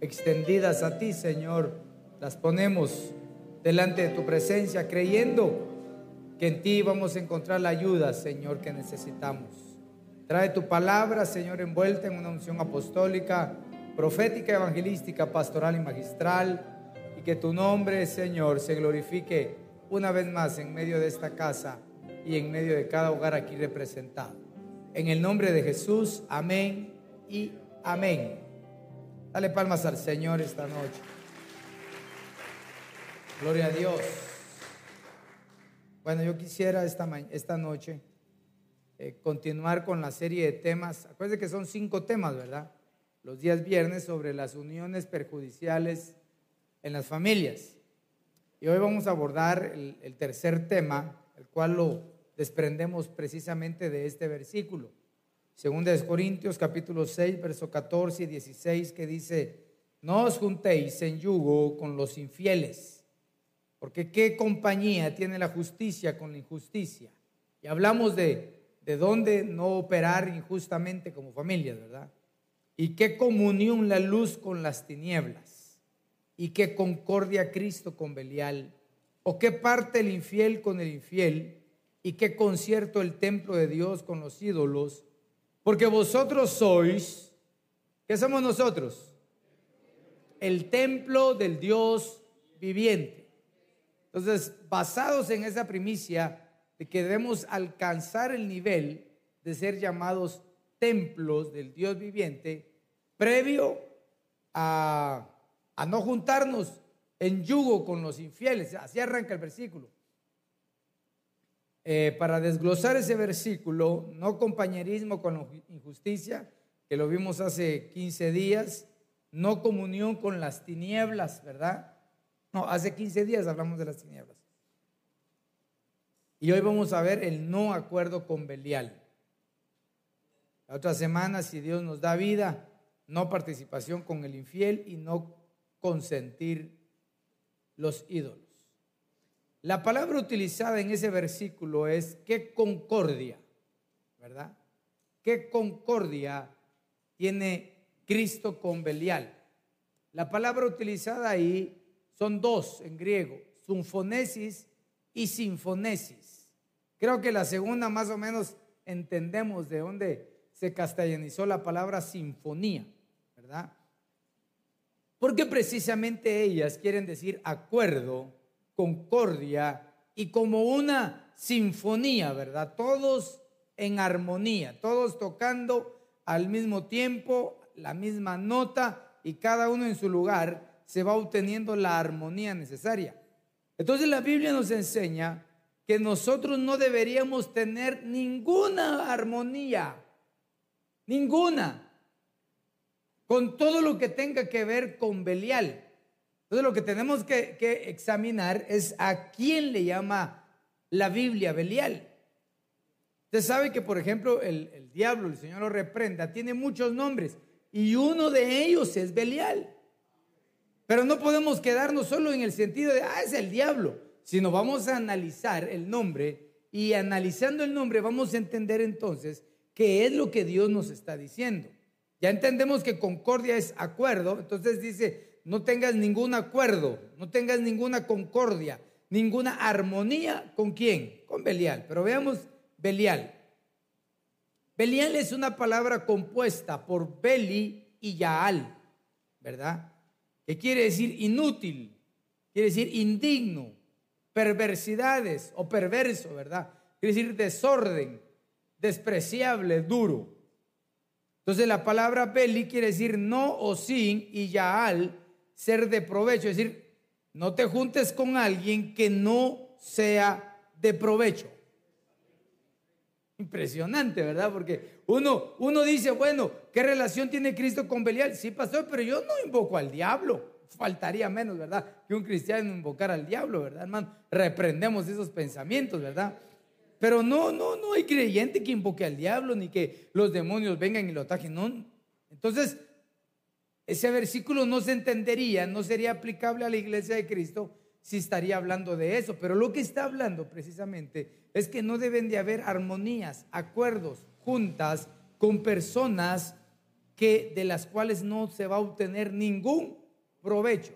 Extendidas a ti, Señor, las ponemos delante de tu presencia, creyendo que en ti vamos a encontrar la ayuda, Señor, que necesitamos. Trae tu palabra, Señor, envuelta en una unción apostólica, profética, evangelística, pastoral y magistral, y que tu nombre, Señor, se glorifique una vez más en medio de esta casa y en medio de cada hogar aquí representado. En el nombre de Jesús, amén y amén. Dale palmas al Señor esta noche. Gloria a Dios. Bueno, yo quisiera esta, esta noche eh, continuar con la serie de temas. Acuérdense que son cinco temas, ¿verdad? Los días viernes sobre las uniones perjudiciales en las familias. Y hoy vamos a abordar el tercer tema, el cual lo desprendemos precisamente de este versículo. Segunda de Corintios capítulo 6, verso 14 y 16, que dice, no os juntéis en yugo con los infieles, porque qué compañía tiene la justicia con la injusticia. Y hablamos de, de dónde no operar injustamente como familias, ¿verdad? Y qué comunión la luz con las tinieblas, y qué concordia Cristo con Belial, o qué parte el infiel con el infiel, y qué concierto el templo de Dios con los ídolos, porque vosotros sois, ¿qué somos nosotros? El templo del Dios viviente. Entonces, basados en esa primicia de que debemos alcanzar el nivel de ser llamados templos del Dios viviente, previo a, a no juntarnos en yugo con los infieles. Así arranca el versículo. Eh, para desglosar ese versículo, no compañerismo con la injusticia, que lo vimos hace 15 días, no comunión con las tinieblas, ¿verdad? No, hace 15 días hablamos de las tinieblas. Y hoy vamos a ver el no acuerdo con Belial. La otra semana, si Dios nos da vida, no participación con el infiel y no consentir los ídolos. La palabra utilizada en ese versículo es qué concordia, ¿verdad? ¿Qué concordia tiene Cristo con Belial? La palabra utilizada ahí son dos en griego, sinfonesis y sinfonesis. Creo que la segunda más o menos entendemos de dónde se castellanizó la palabra sinfonía, ¿verdad? Porque precisamente ellas quieren decir acuerdo, concordia y como una sinfonía, ¿verdad? Todos en armonía, todos tocando al mismo tiempo, la misma nota y cada uno en su lugar se va obteniendo la armonía necesaria. Entonces la Biblia nos enseña que nosotros no deberíamos tener ninguna armonía, ninguna, con todo lo que tenga que ver con Belial. Entonces lo que tenemos que, que, examinar es a quién le llama la Biblia Belial. Usted sabe que, por ejemplo, el, el, diablo, el Señor lo reprenda, tiene muchos nombres y uno de ellos es Belial. Pero no podemos quedarnos solo en el sentido de, ah, es el diablo, sino vamos a analizar el nombre y analizando el nombre vamos a entender entonces qué es lo que Dios nos está diciendo. Ya entendemos que concordia es acuerdo, entonces dice, no tengas ningún acuerdo, no tengas ninguna concordia, ninguna armonía con quién, con Belial. Pero veamos Belial. Belial es una palabra compuesta por Beli y Yaal, ¿verdad? Que quiere decir inútil, quiere decir indigno, perversidades o perverso, ¿verdad? Quiere decir desorden, despreciable, duro. Entonces la palabra Beli quiere decir no o sin y Yaal ser de provecho, es decir, no te juntes con alguien que no sea de provecho. Impresionante, ¿verdad? Porque uno, uno dice, bueno, ¿qué relación tiene Cristo con Belial? Sí, pastor, pero yo no invoco al diablo. Faltaría menos, ¿verdad? Que un cristiano invocara al diablo, ¿verdad, hermano? Reprendemos esos pensamientos, ¿verdad? Pero no, no, no hay creyente que invoque al diablo ni que los demonios vengan y lo ataquen. No. Entonces, ese versículo no se entendería, no sería aplicable a la iglesia de Cristo si estaría hablando de eso. Pero lo que está hablando precisamente es que no deben de haber armonías, acuerdos, juntas con personas que de las cuales no se va a obtener ningún provecho.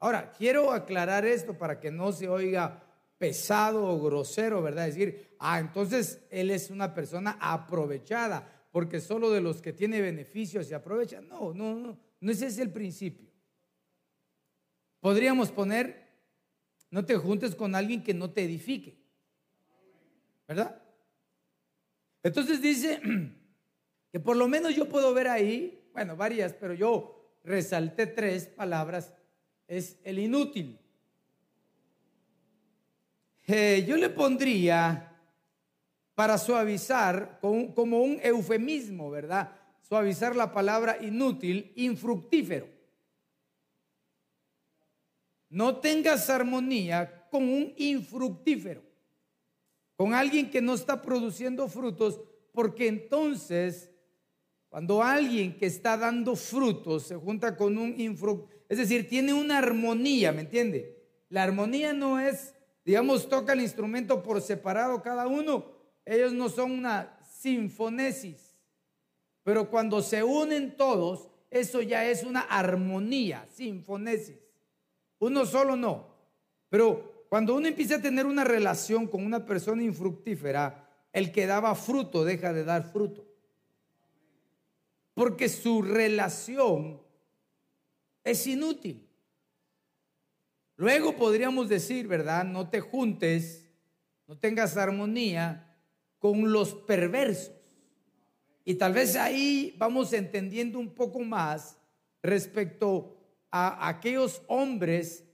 Ahora, quiero aclarar esto para que no se oiga pesado o grosero, ¿verdad? Decir, ah, entonces él es una persona aprovechada, porque solo de los que tiene beneficios se aprovecha. No, no, no, no ese es el principio. Podríamos poner, no te juntes con alguien que no te edifique, ¿verdad? Entonces dice que por lo menos yo puedo ver ahí, bueno, varias, pero yo resalté tres palabras, es el inútil. Eh, yo le pondría para suavizar como un eufemismo, ¿verdad? Suavizar la palabra inútil, infructífero. No tengas armonía con un infructífero, con alguien que no está produciendo frutos, porque entonces, cuando alguien que está dando frutos se junta con un infructífero, es decir, tiene una armonía, ¿me entiende? La armonía no es digamos, toca el instrumento por separado cada uno, ellos no son una sinfonesis. Pero cuando se unen todos, eso ya es una armonía, sinfonesis. Uno solo no. Pero cuando uno empieza a tener una relación con una persona infructífera, el que daba fruto deja de dar fruto. Porque su relación es inútil. Luego podríamos decir, ¿verdad? No te juntes, no tengas armonía con los perversos. Y tal vez ahí vamos entendiendo un poco más respecto a aquellos hombres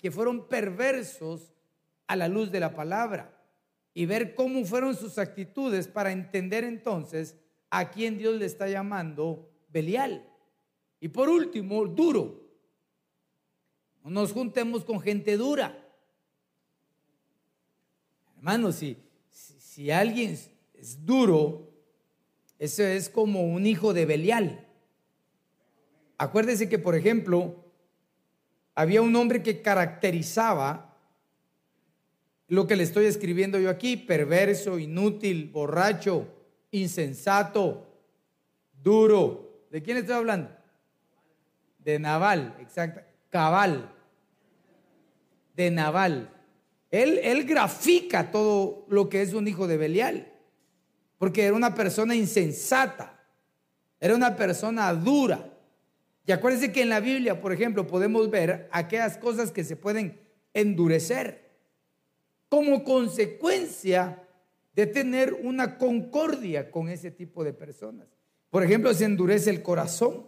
que fueron perversos a la luz de la palabra y ver cómo fueron sus actitudes para entender entonces a quién Dios le está llamando Belial. Y por último, duro. No nos juntemos con gente dura. Hermanos, si, si, alguien es duro, eso es como un hijo de Belial. Acuérdese que, por ejemplo, había un hombre que caracterizaba lo que le estoy escribiendo yo aquí, perverso, inútil, borracho, insensato, duro. ¿De quién estoy hablando? De Naval, exacto cabal, de Naval. Él, él grafica todo lo que es un hijo de Belial, porque era una persona insensata, era una persona dura. Y acuérdense que en la Biblia, por ejemplo, podemos ver aquellas cosas que se pueden endurecer como consecuencia de tener una concordia con ese tipo de personas. Por ejemplo, se endurece el corazón.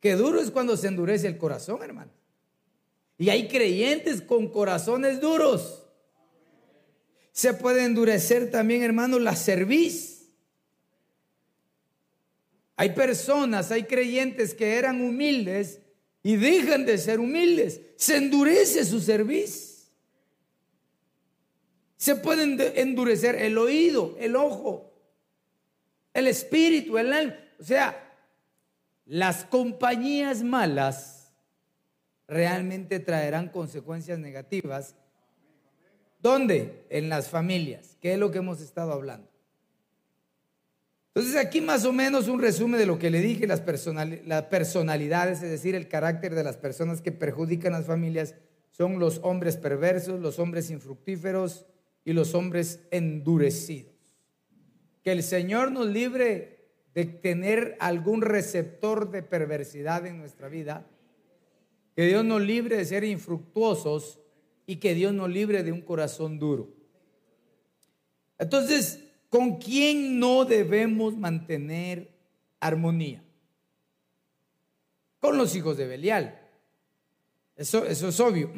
Qué duro es cuando se endurece el corazón, hermano. Y hay creyentes con corazones duros. Se puede endurecer también, hermano, la cerviz. Hay personas, hay creyentes que eran humildes y dejan de ser humildes. Se endurece su cerviz. Se puede endurecer el oído, el ojo, el espíritu, el alma. O sea, las compañías malas realmente traerán consecuencias negativas. ¿Dónde? En las familias, que es lo que hemos estado hablando. Entonces aquí más o menos un resumen de lo que le dije, las, las personalidades, es decir, el carácter de las personas que perjudican a las familias, son los hombres perversos, los hombres infructíferos y los hombres endurecidos. Que el Señor nos libre de tener algún receptor de perversidad en nuestra vida, que Dios nos libre de ser infructuosos y que Dios nos libre de un corazón duro. Entonces, ¿con quién no debemos mantener armonía? Con los hijos de Belial. Eso, eso es obvio.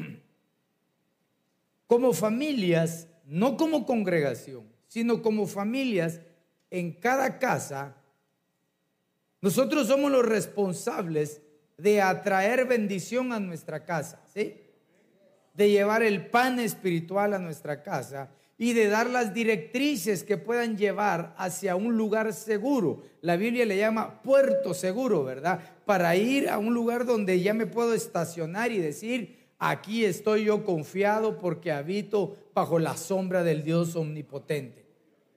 como familias, no como congregación, sino como familias en cada casa, nosotros somos los responsables de atraer bendición a nuestra casa, ¿sí? De llevar el pan espiritual a nuestra casa y de dar las directrices que puedan llevar hacia un lugar seguro. La Biblia le llama puerto seguro, ¿verdad? Para ir a un lugar donde ya me puedo estacionar y decir, aquí estoy yo confiado porque habito bajo la sombra del Dios omnipotente.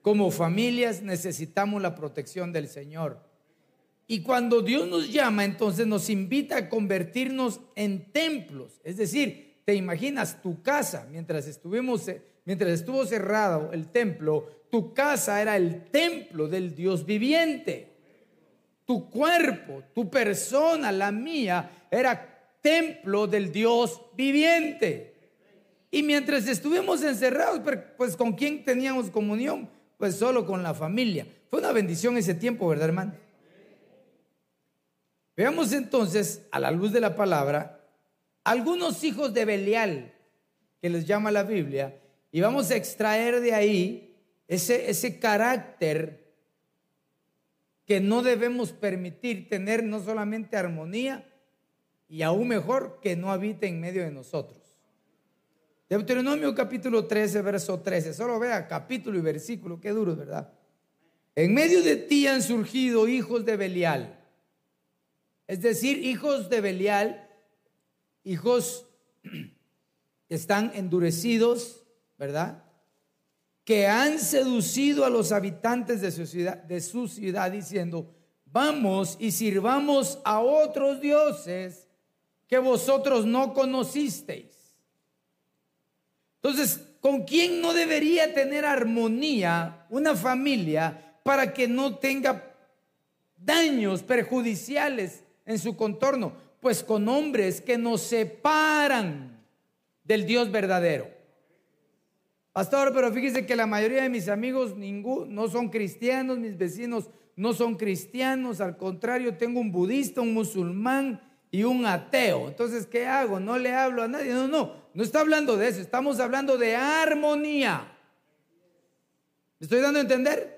Como familias necesitamos la protección del Señor. Y cuando Dios nos llama, entonces nos invita a convertirnos en templos. Es decir, te imaginas tu casa, mientras estuvimos, mientras estuvo cerrado el templo, tu casa era el templo del Dios viviente. Tu cuerpo, tu persona, la mía, era templo del Dios viviente. Y mientras estuvimos encerrados, pues con quién teníamos comunión? Pues solo con la familia. Fue una bendición ese tiempo, ¿verdad, hermano? Veamos entonces, a la luz de la palabra, algunos hijos de Belial, que les llama la Biblia, y vamos a extraer de ahí ese, ese carácter que no debemos permitir tener no solamente armonía, y aún mejor que no habite en medio de nosotros. Deuteronomio capítulo 13, verso 13. Solo vea capítulo y versículo, qué duro, ¿verdad? En medio de ti han surgido hijos de Belial es decir, hijos de Belial, hijos que están endurecidos, ¿verdad? Que han seducido a los habitantes de su ciudad, de su ciudad diciendo, vamos y sirvamos a otros dioses que vosotros no conocisteis. Entonces, ¿con quién no debería tener armonía una familia para que no tenga daños perjudiciales en su contorno? Pues con hombres que nos separan del Dios verdadero. Pastor, pero fíjese que la mayoría de mis amigos no son cristianos, mis vecinos no son cristianos, al contrario, tengo un budista, un musulmán y un ateo. Entonces, ¿qué hago? No le hablo a nadie. No, no, no está hablando de eso, estamos hablando de armonía. ¿Me estoy dando a entender?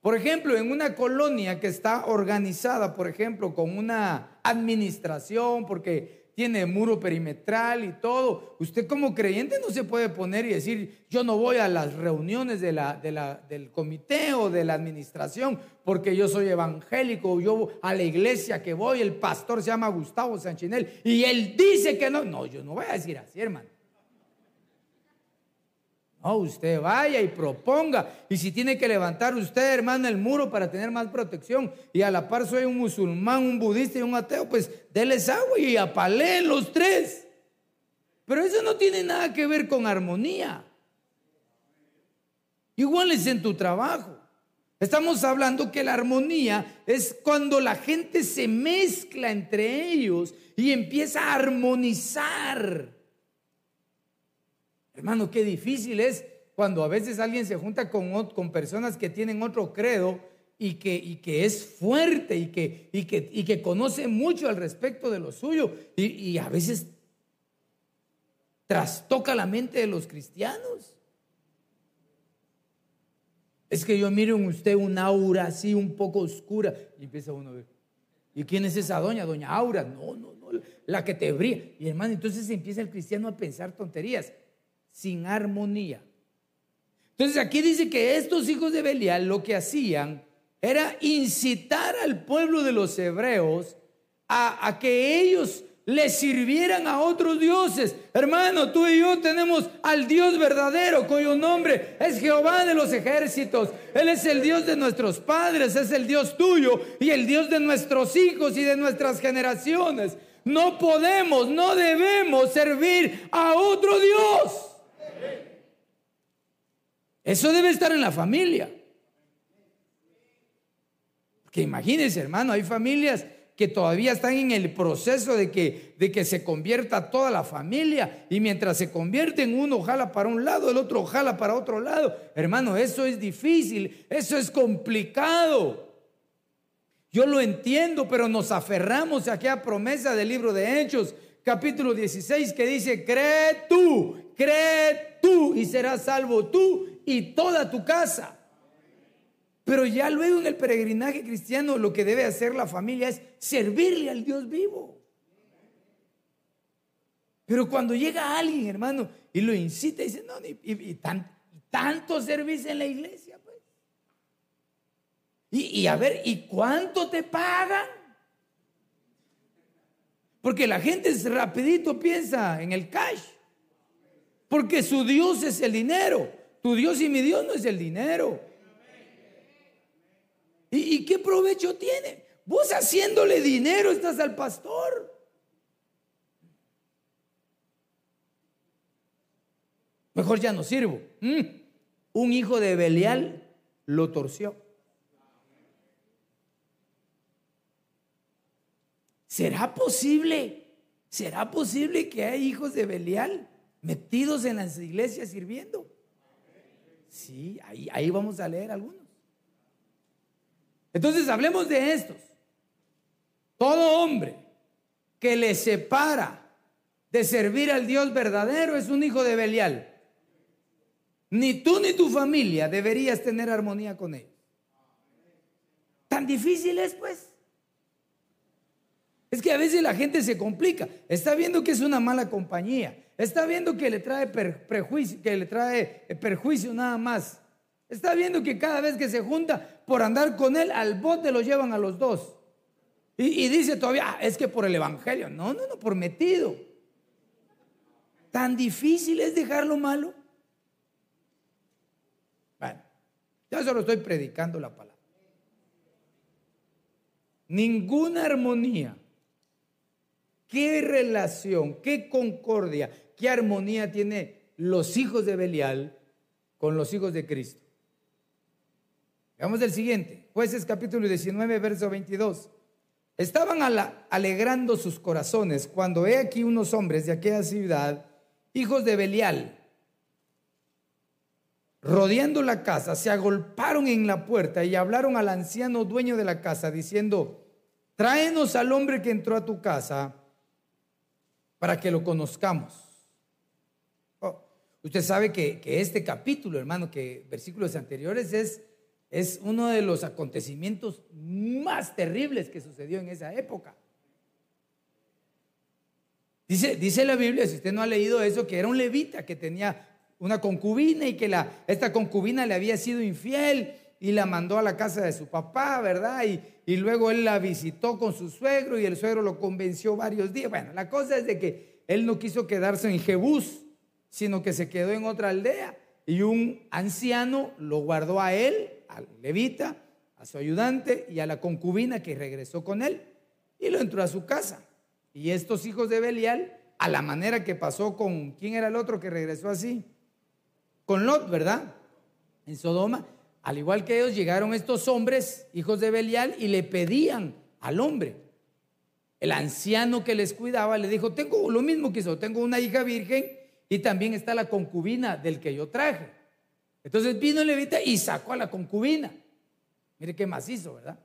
Por ejemplo, en una colonia que está organizada, por ejemplo, con una administración, porque tiene muro perimetral y todo, usted como creyente no se puede poner y decir, yo no voy a las reuniones del comité o de la administración porque yo soy evangélico, yo a la iglesia que voy, el pastor se llama Gustavo Sanchinel y él dice que no. No, yo no voy a decir así, hermano. No, usted vaya y proponga. Y si tiene que levantar usted, hermano, el muro para tener más protección, y a la par soy un musulmán, un budista y un ateo, pues déles agua y apaleen los tres. Pero eso no tiene nada que ver con armonía. Igual es en tu trabajo. Estamos hablando que la armonía es cuando la gente se mezcla entre ellos y empieza a armonizar. Hermano, qué difícil es cuando a veces alguien se junta con, con personas que tienen otro credo y que, y que es fuerte y que, y, que, y que conoce mucho al respecto de lo suyo y, y a veces trastoca la mente de los cristianos. Es que yo miro en usted un aura así un poco oscura y empieza uno a ver. ¿Y quién es esa doña? Doña Aura. No, no, no, la que te brilla. Y hermano, entonces empieza el cristiano a pensar tonterías sin armonía. Entonces aquí dice que estos hijos de Belial lo que hacían era incitar al pueblo de los hebreos a, que ellos le sirvieran a otros dioses. Hermano, tú y yo tenemos al Dios verdadero, cuyo nombre es Jehová de los ejércitos. Él es el Dios de nuestros padres, es el Dios tuyo y el Dios de nuestros hijos y de nuestras generaciones. No podemos, no debemos servir a otro Dios. Eso debe estar en la familia. Que imagínense, hermano, hay familias que todavía están en el proceso de que, de que se convierta toda la familia y mientras se convierten uno jala para un lado, el otro jala para otro lado. Hermano, eso es difícil, eso es complicado. Yo lo entiendo, pero nos aferramos a aquella promesa del libro de Hechos capítulo 16 que dice, cree tú, cree tú y serás salvo tú y toda tu casa. Pero ya luego en el peregrinaje cristiano lo que debe hacer la familia es servirle al Dios vivo. Pero cuando llega alguien, hermano, y lo incita y dice, no, y, tanto servicio en la iglesia, pues. Y, y a ver, ¿y cuánto te pagan? Porque la gente rapidito piensa en el cash. Porque su Dios es el dinero. Tu Dios y mi Dios no es el dinero. ¿Y, qué provecho tiene? Vos haciéndole dinero estás al pastor. Mejor ya no sirvo. Mm. Un hijo de Belial lo torció. ¿Será posible? ¿Será posible que hay hijos de Belial metidos en las iglesias sirviendo? Sí, ahí, ahí vamos a leer algunos. Entonces hablemos de estos. Todo hombre que le separa de servir al Dios verdadero es un hijo de Belial. Ni tú ni tu familia deberías tener armonía con ellos. Tan difícil es pues. Es que a veces la gente se complica. Está viendo que es una mala compañía. Está viendo que le trae prejuicio, que le trae eh, perjuicio nada más. Está viendo que cada vez que se junta por andar con él, al bote lo llevan a los dos. Y, dice todavía, ah, es que por el Evangelio. No, no, no, por metido. Tan difícil es dejar lo malo. Bueno, ya solo estoy predicando la palabra. Ninguna armonía. ¿Qué relación, qué concordia, qué armonía tiene los hijos de Belial con los hijos de Cristo? Veamos el siguiente, jueces capítulo 19, verso 22. Estaban alegrando sus corazones cuando he aquí unos hombres de aquella ciudad, hijos de Belial, rodeando la casa, se agolparon en la puerta y hablaron al anciano dueño de la casa, diciendo, tráenos al hombre que entró a tu casa para que lo conozcamos. Usted sabe que, que este capítulo, hermano, que versículos anteriores es es uno de los acontecimientos más terribles que sucedió en esa época. Dice, dice la Biblia, si usted no ha leído eso, que era un levita que tenía una concubina y que la, esta concubina le había sido infiel y la mandó a la casa de su papá, ¿verdad? Y, y luego él la visitó con su suegro y el suegro lo convenció varios días. Bueno, la cosa es de que él no quiso quedarse en Jebús, sino que se quedó en otra aldea y un anciano lo guardó a él al levita, a su ayudante y a la concubina que regresó con él y lo entró a su casa. Y estos hijos de Belial, a la manera que pasó con, ¿quién era el otro que regresó así? Con Lot, ¿verdad? En Sodoma, al igual que ellos llegaron estos hombres, hijos de Belial, y le pedían al hombre. El anciano que les cuidaba le dijo, tengo lo mismo que hizo, tengo una hija virgen y también está la concubina del que yo traje. Entonces vino levita y sacó a la concubina. Mire qué macizo, ¿verdad?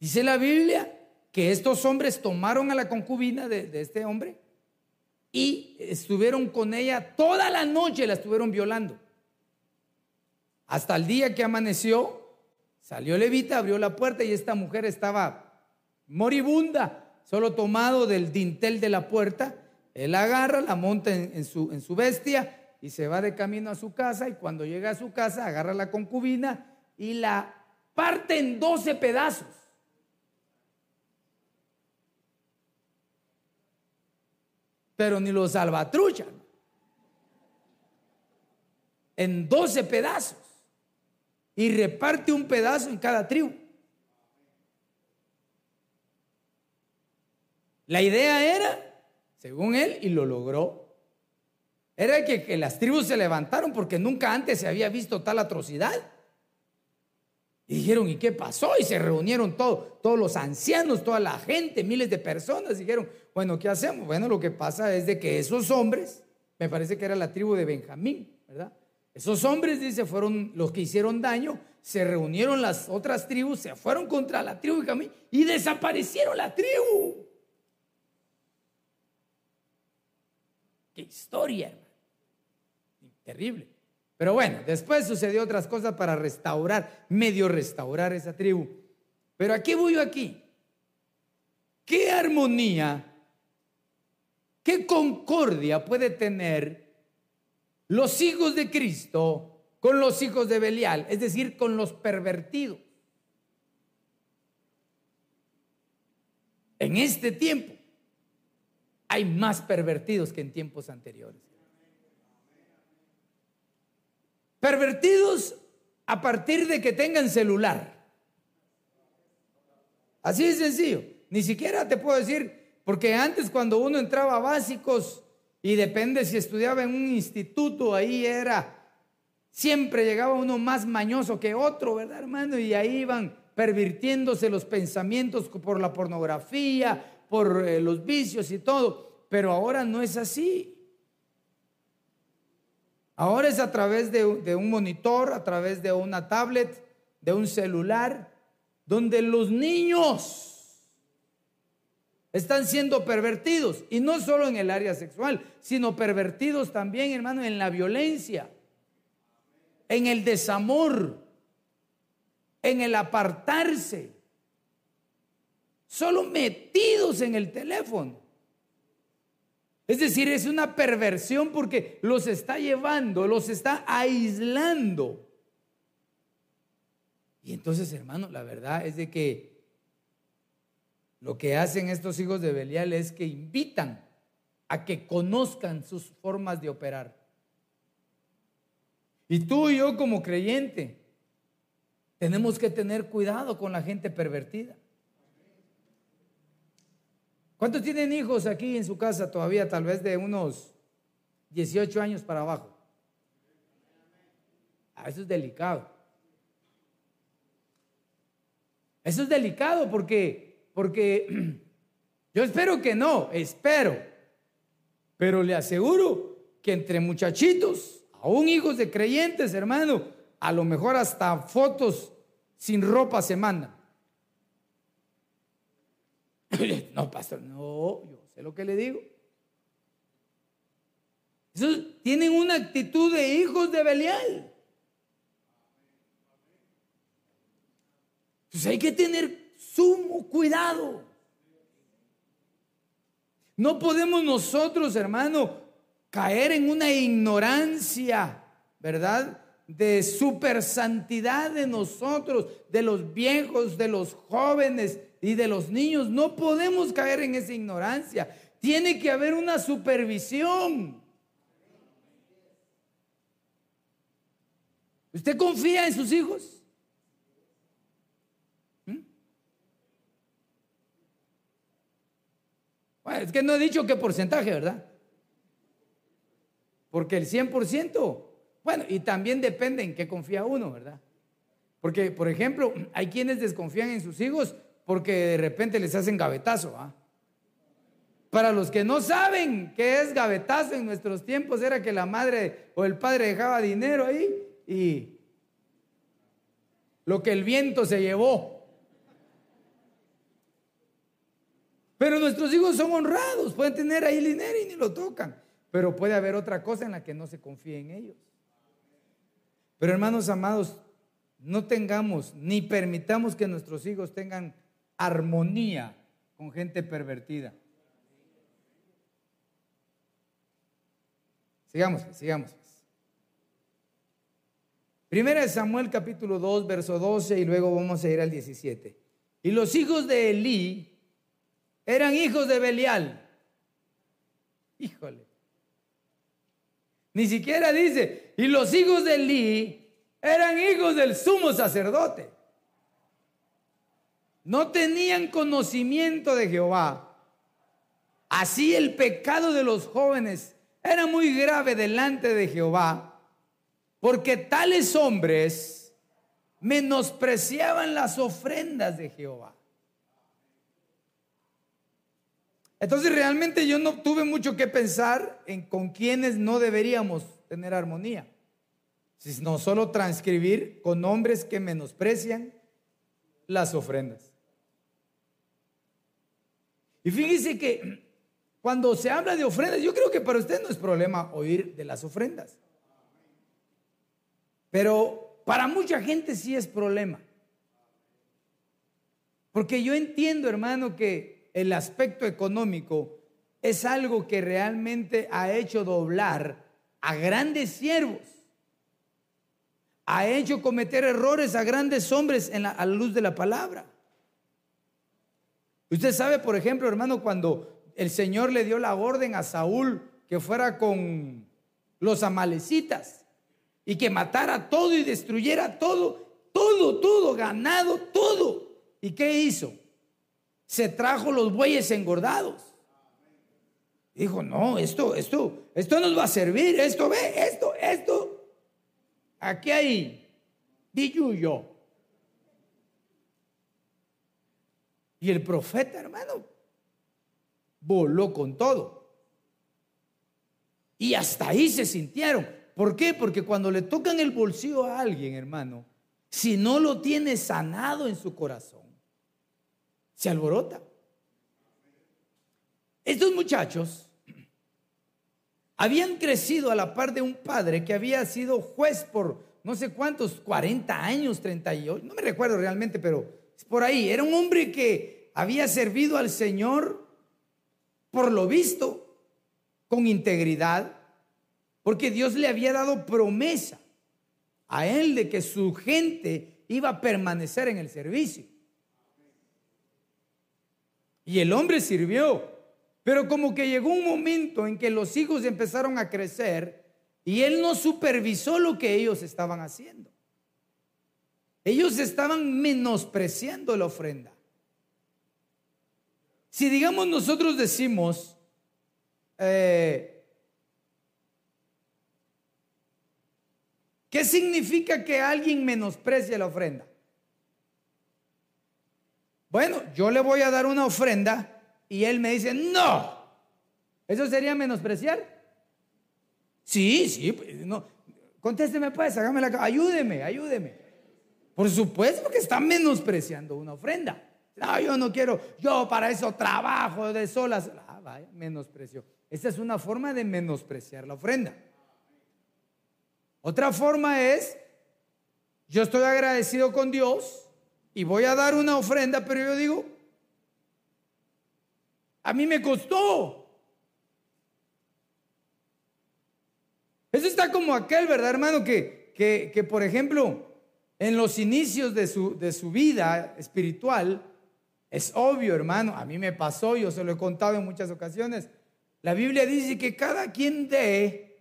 Dice la Biblia que estos hombres tomaron a la concubina de, este hombre y estuvieron con ella toda la noche, la estuvieron violando. Hasta el día que amaneció, salió Levita, abrió la puerta y esta mujer estaba moribunda, solo tomado del dintel de la puerta. Él agarra, la monta en, su, en su bestia y se va de camino a su casa y cuando llega a su casa agarra la concubina y la parte en 12 pedazos. Pero ni los salvatruchan. En 12 pedazos. Y reparte un pedazo en cada tribu. La idea era, según él, y lo logró, era que, las tribus se levantaron porque nunca antes se había visto tal atrocidad. Y dijeron, ¿y qué pasó? Y se reunieron todos, todos los ancianos, toda la gente, miles de personas. Dijeron, bueno, ¿qué hacemos? Bueno, lo que pasa es de que esos hombres, me parece que era la tribu de Benjamín, ¿verdad? Esos hombres, dice, fueron los que hicieron daño, se reunieron las otras tribus, se fueron contra la tribu de Benjamín y desaparecieron la tribu. Qué historia. Terrible. Pero bueno, después sucedió otras cosas para restaurar, medio restaurar esa tribu. Pero aquí voy yo aquí. ¿Qué armonía, qué concordia puede tener los hijos de Cristo con los hijos de Belial? Es decir, con los pervertidos. En este tiempo hay más pervertidos que en tiempos anteriores. Pervertidos a partir de que tengan celular. Así de sencillo. Ni siquiera te puedo decir, porque antes cuando uno entraba a básicos y depende si estudiaba en un instituto, ahí era, siempre llegaba uno más mañoso que otro, ¿verdad, hermano? Y ahí iban pervirtiéndose los pensamientos por la pornografía, por eh, los vicios y todo. Pero ahora no es así. Ahora es a través de, un monitor, a través de una tablet, de un celular, donde los niños están siendo pervertidos. Y no solo en el área sexual, sino pervertidos también, hermano, en la violencia, en el desamor, en el apartarse. Solo metidos en el teléfono. Es decir, es una perversión porque los está llevando, los está aislando. Y entonces, hermano, la verdad es de que lo que hacen estos hijos de Belial es que invitan a que conozcan sus formas de operar. Y tú y yo como creyente tenemos que tener cuidado con la gente pervertida. ¿Cuántos tienen hijos aquí en su casa todavía, tal vez de unos 18 años para abajo? Ah, eso es delicado. Eso es delicado porque, porque yo espero que no, espero. Pero le aseguro que entre muchachitos, aún hijos de creyentes, hermano, a lo mejor hasta fotos sin ropa se mandan. No, pastor, no, yo sé lo que le digo. Esos tienen una actitud de hijos de Belial. Entonces hay que tener sumo cuidado. No podemos nosotros, hermano, caer en una ignorancia, ¿verdad? De super santidad de nosotros, de los viejos, de los jóvenes, y de los niños. No podemos caer en esa ignorancia. Tiene que haber una supervisión. ¿Usted confía en sus hijos? ¿Mm? Bueno, es que no he dicho qué porcentaje, ¿verdad? Porque el 100%, bueno, y también depende en qué confía uno, ¿verdad? Porque, por ejemplo, hay quienes desconfían en sus hijos porque de repente les hacen gavetazo. Para los que no saben qué es gavetazo en nuestros tiempos, era que la madre o el padre dejaba dinero ahí y lo que el viento se llevó. Pero nuestros hijos son honrados, pueden tener ahí dinero y ni lo tocan. Pero puede haber otra cosa en la que no se confíe en ellos. Pero hermanos amados, no tengamos ni permitamos que nuestros hijos tengan armonía con gente pervertida. Sigamos, sigamos. Primera de Samuel capítulo 2, verso 12 y luego vamos a ir al 17. Y los hijos de Elí eran hijos de Belial. Híjole. Ni siquiera dice, y los hijos de Elí eran hijos del sumo sacerdote no tenían conocimiento de Jehová. Así el pecado de los jóvenes era muy grave delante de Jehová, porque tales hombres menospreciaban las ofrendas de Jehová. Entonces realmente yo no tuve mucho que pensar en con quienes no deberíamos tener armonía, sino solo transcribir con hombres que menosprecian las ofrendas. Y fíjese que cuando se habla de ofrendas, yo creo que para usted no es problema oír de las ofrendas. Pero para mucha gente sí es problema. Porque yo entiendo, hermano, que el aspecto económico es algo que realmente ha hecho doblar a grandes siervos. Ha hecho cometer errores a grandes hombres en la, a la luz de la palabra. Usted sabe, por ejemplo, hermano, cuando el Señor le dio la orden a Saúl que fuera con los amalecitas y que matara todo y destruyera todo, todo, todo, ganado, todo. ¿Y qué hizo? Se trajo los bueyes engordados. Dijo, no, esto, esto, esto nos va a servir, esto ve, esto, esto. Aquí hay billuyo. Y el profeta, hermano, voló con todo. Y hasta ahí se sintieron. ¿Por qué? Porque cuando le tocan el bolsillo a alguien, hermano, si no lo tiene sanado en su corazón, se alborota. Estos muchachos habían crecido a la par de un padre que había sido juez por no sé cuántos, 40 años, 38, no me recuerdo realmente, pero por ahí. Era un hombre que había servido al Señor, por lo visto, con integridad, porque Dios le había dado promesa a él de que su gente iba a permanecer en el servicio. Y el hombre sirvió. Pero como que llegó un momento en que los hijos empezaron a crecer y él no supervisó lo que ellos estaban haciendo. Ellos estaban menospreciando la ofrenda. Si digamos nosotros decimos, eh, ¿qué significa que alguien menosprecie la ofrenda? Bueno, yo le voy a dar una ofrenda y él me dice, no. ¿Eso sería menospreciar? Sí, sí, pues, no. Contésteme pues, hágame la ayúdeme, ayúdeme. Por supuesto que está menospreciando una ofrenda. No, yo no quiero, yo para eso trabajo de solas. Ah, vaya, menosprecio. Esa es una forma de menospreciar la ofrenda. Otra forma es, yo estoy agradecido con Dios y voy a dar una ofrenda, pero yo digo, a mí me costó. Eso está como aquel, ¿verdad, hermano? Que, que, por ejemplo, en los inicios de su, de su vida espiritual, es obvio, hermano, a mí me pasó, yo se lo he contado en muchas ocasiones. La Biblia dice que cada quien dé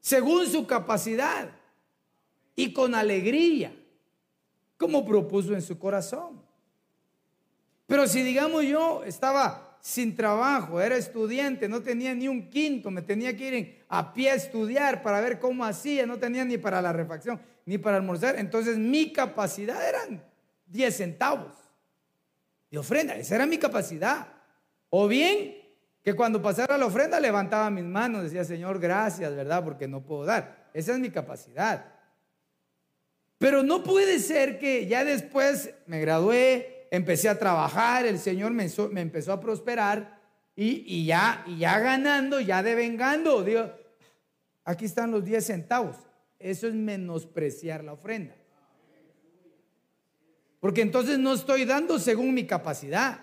según su capacidad y con alegría como propuso en su corazón. Pero si digamos yo estaba sin trabajo, era estudiante, no tenía ni un quinto, me tenía que ir a pie a estudiar para ver cómo hacía, no tenía ni para la refacción, ni para almorzar, entonces mi capacidad eran 10 centavos de ofrenda, esa era mi capacidad. O bien que cuando pasara la ofrenda levantaba mis manos, decía, Señor, gracias, ¿verdad? Porque no puedo dar. Esa es mi capacidad. Pero no puede ser que ya después me gradué, empecé a trabajar, el Señor me, empezó a prosperar y, ya, y ya ganando, ya devengando. Digo, aquí están los 10 centavos. Eso es menospreciar la ofrenda. Porque entonces no estoy dando según mi capacidad.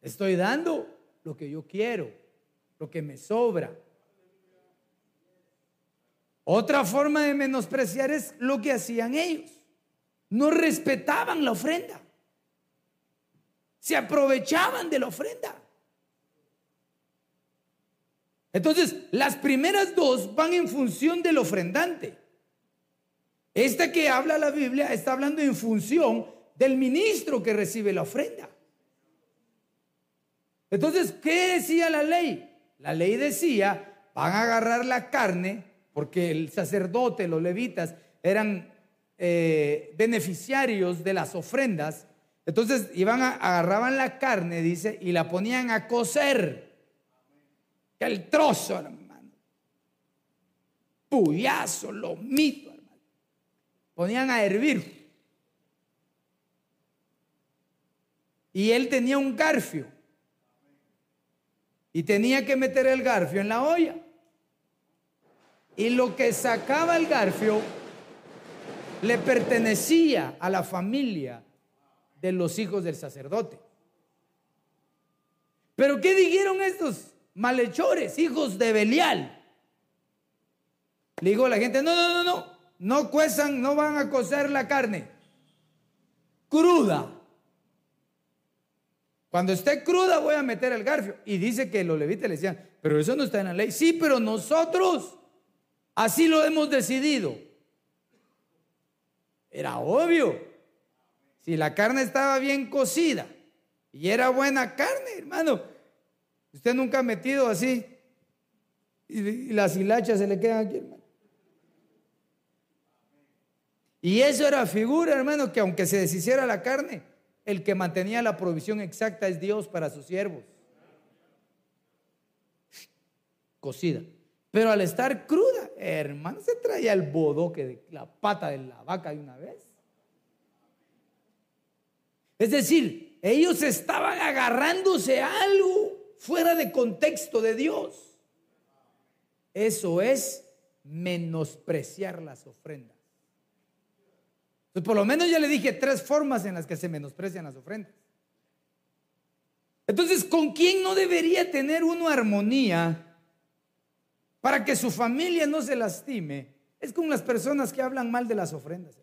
Estoy dando lo que yo quiero, lo que me sobra. Otra forma de menospreciar es lo que hacían ellos. No respetaban la ofrenda. Se aprovechaban de la ofrenda. Entonces, las primeras dos van en función del ofrendante. Esta que habla la Biblia está hablando en función del ministro que recibe la ofrenda. Entonces, ¿qué decía la ley? La ley decía, van a agarrar la carne porque el sacerdote, los levitas, eran eh, beneficiarios de las ofrendas. Entonces iban a, agarraban la carne, dice, y la ponían a cocer. El trozo, hermano. Puyazo, lomito, hermano. Ponían a hervir. Y él tenía un garfio. y tenía que meter el garfio en la olla. Y lo que sacaba el garfio le pertenecía a la familia de los hijos del sacerdote. Pero ¿qué dijeron estos malhechores, hijos de Belial? Le digo a la gente, no, no, no, no, no cuezan, no van a cocer la carne. Cruda. Cuando esté cruda voy a meter el garfio. Y dice que los levitas le decían, pero eso no está en la ley. Sí, pero nosotros así lo hemos decidido. Era obvio. Si la carne estaba bien cocida y era buena carne, hermano, usted nunca ha metido así y, las hilachas se le quedan aquí, hermano. Y eso era figura, hermano, que aunque se deshiciera la carne, el que mantenía la provisión exacta es Dios para sus siervos. Cocida. Pero al estar cruda, hermano, se traía el bodoque de la pata de la vaca de una vez. Es decir, ellos estaban agarrándose a algo fuera de contexto de Dios. Eso es menospreciar las ofrendas. Pues por lo menos ya le dije tres formas en las que se menosprecian las ofrendas. Entonces, ¿con quién no debería tener uno armonía para que su familia no se lastime? Es con las personas que hablan mal de las ofrendas.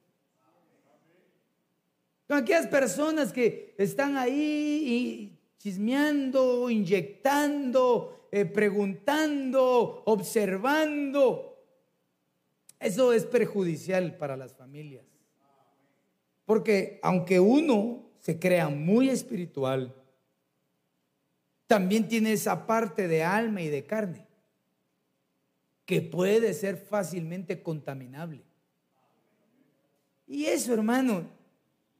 Con aquellas personas que están ahí chismeando, inyectando, eh, preguntando, observando. Eso es perjudicial para las familias. Porque aunque uno se crea muy espiritual, también tiene esa parte de alma y de carne que puede ser fácilmente contaminable. Y eso, hermano,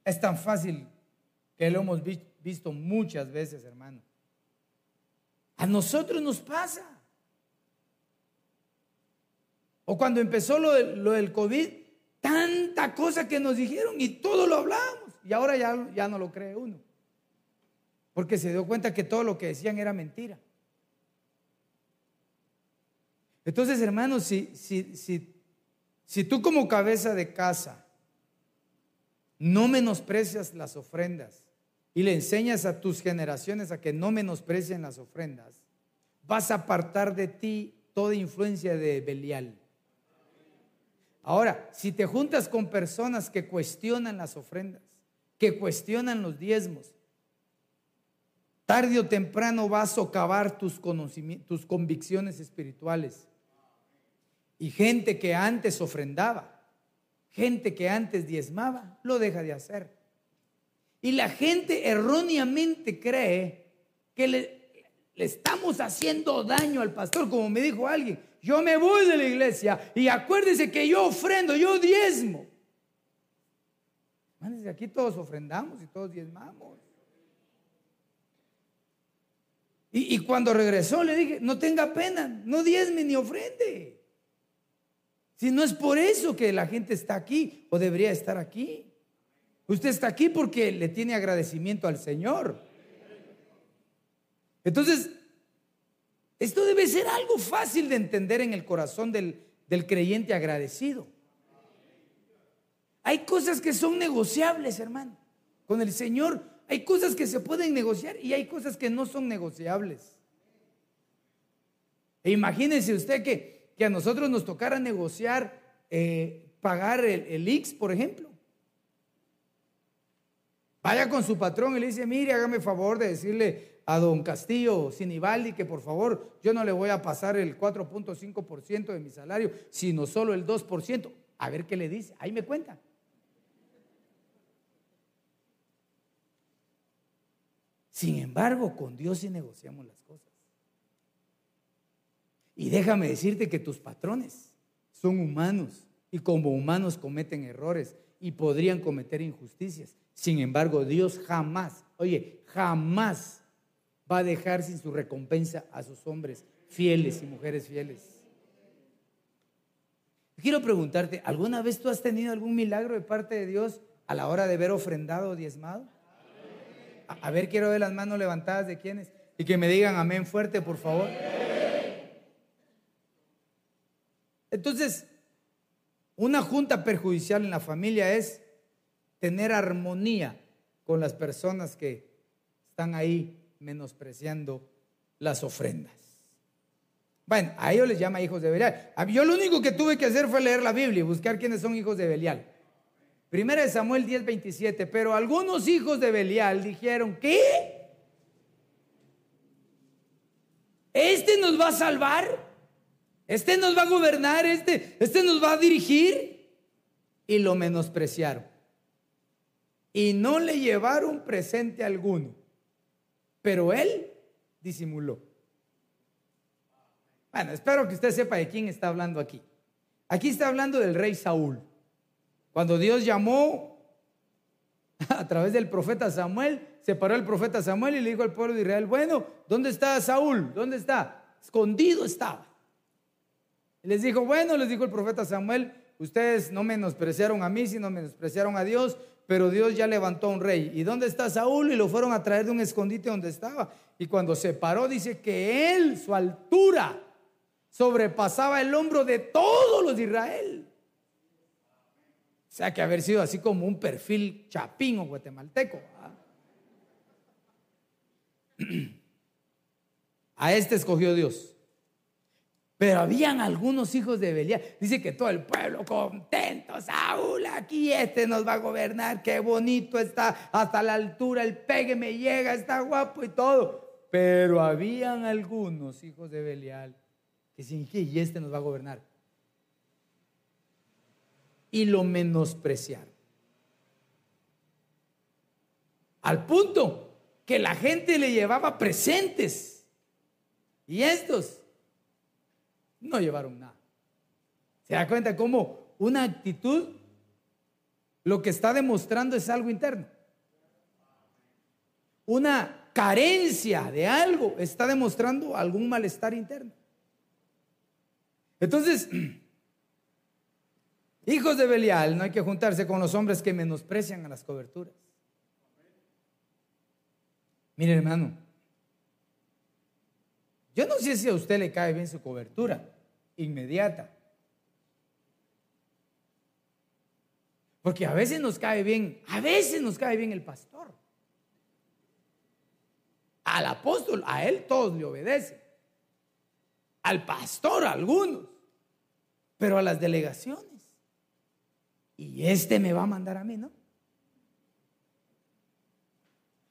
es tan fácil que lo hemos visto muchas veces, hermano. A nosotros nos pasa. O cuando empezó lo, del COVID, tanta cosa que nos dijeron y todo lo hablamos. Y ahora ya, ya no lo cree uno. Porque se dio cuenta que todo lo que decían era mentira. Entonces, hermanos, si, si, si, si tú como cabeza de casa no menosprecias las ofrendas y le enseñas a tus generaciones a que no menosprecien las ofrendas, vas a apartar de ti toda influencia de Belial. Ahora, si te juntas con personas que cuestionan las ofrendas, que cuestionan los diezmos, tarde o temprano vas a socavar tus, tus convicciones espirituales. Y gente que antes ofrendaba, Gente que antes diezmaba, lo deja de hacer. Y la gente erróneamente cree que le, estamos haciendo daño al pastor, como me dijo alguien. Yo me voy de la iglesia y acuérdese que yo ofrendo, yo diezmo. Aquí todos ofrendamos y todos diezmamos. Y, cuando regresó le dije, no tenga pena, no diezme ni ofrende. Si no es por eso que la gente está aquí o debería estar aquí. Usted está aquí porque le tiene agradecimiento al Señor. Entonces, esto debe ser algo fácil de entender en el corazón del, del creyente agradecido. Hay cosas que son negociables, hermano. Con el Señor hay cosas que se pueden negociar y hay cosas que no son negociables. E imagínense usted que que a nosotros nos tocara negociar, eh, pagar el, el X, por ejemplo. Vaya con su patrón y le dice, mire, hágame favor de decirle a don Castillo Sinibaldi que por favor yo no le voy a pasar el 4.5% de mi salario, sino solo el 2%. A ver qué le dice. Ahí me cuenta. Sin embargo, con Dios sí negociamos las cosas. Y déjame decirte que tus patrones son humanos y como humanos cometen errores y podrían cometer injusticias. Sin embargo, Dios jamás, oye, jamás va a dejar sin su recompensa a sus hombres fieles y mujeres fieles. Quiero preguntarte, ¿alguna vez tú has tenido algún milagro de parte de Dios a la hora de ver ofrendado o diezmado? A, ver, quiero ver las manos levantadas de quienes. Y que me digan amén fuerte, por favor. Entonces, una junta perjudicial en la familia es tener armonía con las personas que están ahí menospreciando las ofrendas. Bueno, a ellos les llama hijos de Belial. Yo lo único que tuve que hacer fue leer la Biblia y buscar quiénes son hijos de Belial. Primera de Samuel 10, 27. Pero algunos hijos de Belial dijeron, ¿qué? ¿Este nos va a salvar? ¿Este nos va a gobernar? ¿Este, este nos va a dirigir? Y lo menospreciaron. Y no le llevaron presente alguno. Pero él disimuló. Bueno, espero que usted sepa de quién está hablando aquí. Aquí está hablando del rey Saúl. Cuando Dios llamó a través del profeta Samuel, separó el profeta Samuel y le dijo al pueblo de Israel, bueno, ¿dónde está Saúl? ¿Dónde está? Escondido estaba. Les dijo, bueno, les dijo el profeta Samuel, ustedes no menospreciaron a mí, sino menospreciaron a Dios, pero Dios ya levantó un rey. ¿Y dónde está Saúl? Y lo fueron a traer de un escondite donde estaba. Y cuando se paró, dice que él, su altura, sobrepasaba el hombro de todos los de Israel. O sea que haber sido así como un perfil chapín o guatemalteco. A este escogió Dios. Pero habían algunos hijos de Belial. Dice que todo el pueblo contento. Saúl, aquí este nos va a gobernar. Qué bonito está. Hasta la altura, el pegue me llega, está guapo y todo. Pero habían algunos hijos de Belial que sin que y este nos va a gobernar. Y lo menospreciaron. Al punto que la gente le llevaba presentes. Y estos no llevaron nada. ¿Se da cuenta cómo una actitud lo que está demostrando es algo interno? Una carencia de algo está demostrando algún malestar interno. Entonces, hijos de Belial, no hay que juntarse con los hombres que menosprecian a las coberturas. Mire, hermano, yo no sé si a usted le cae bien su cobertura inmediata. Porque a veces nos cae bien, a veces nos cae bien el pastor. Al apóstol, a él todos le obedecen al pastor, algunos, pero a las delegaciones. Y este me va a mandar a mí, ¿no?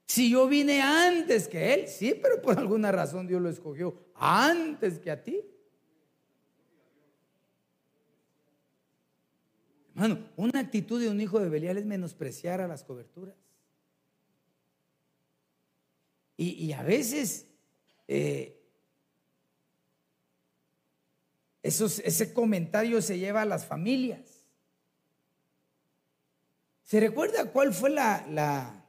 Si yo vine antes que él, sí, pero por alguna razón Dios lo escogió antes que a ti. Hermano, una actitud de un hijo de Belial es menospreciar a las coberturas. Y, a veces eh, ese comentario se lleva a las familias. ¿Se recuerda cuál fue la,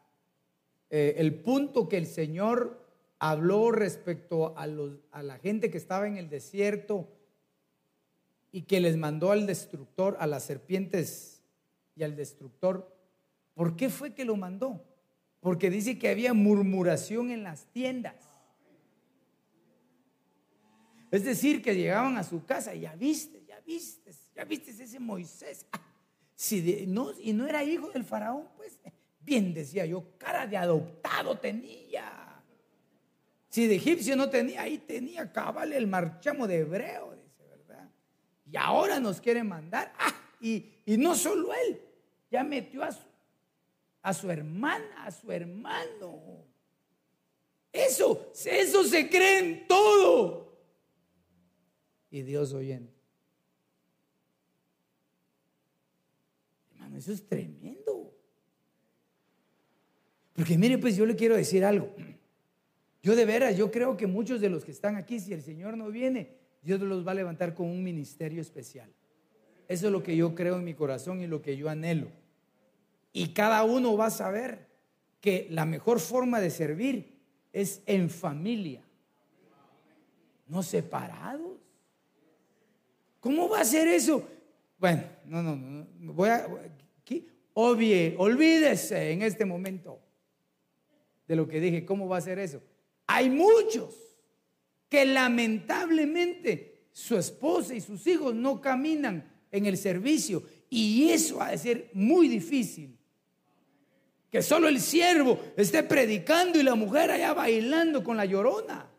eh, el punto que el Señor habló respecto a, los, a la gente que estaba en el desierto y que les mandó al destructor, a las serpientes y al destructor? ¿Por qué fue que lo mandó? Porque dice que había murmuración en las tiendas. Es decir, que llegaban a su casa, ya viste, ya viste, ya viste ese Moisés. Ah, si no, y no era hijo del faraón, pues bien decía yo, cara de adoptado tenía. Si de egipcio no tenía, ahí tenía cabal el marchamo de hebreo. Ahora nos quiere mandar. Ah, y, y no solo él, ya metió a su, a su hermana, a su hermano. Eso, eso se cree en todo y Dios oyendo. Hermano, eso es tremendo. Porque mire, pues yo le quiero decir algo. Yo de veras, yo creo que muchos de los que están aquí, si el Señor no viene, Dios los va a levantar con un ministerio especial. Eso es lo que yo creo en mi corazón y lo que yo anhelo. Y cada uno va a saber que la mejor forma de servir es en familia, no separados. ¿Cómo va a ser eso? Bueno, no, no, no. Voy a, obvie, olvídese en este momento de lo que dije. ¿Cómo va a ser eso? Hay muchos que lamentablemente su esposa y sus hijos no caminan en el servicio y eso ha de ser muy difícil. Que solo el siervo esté predicando y la mujer allá bailando con la llorona.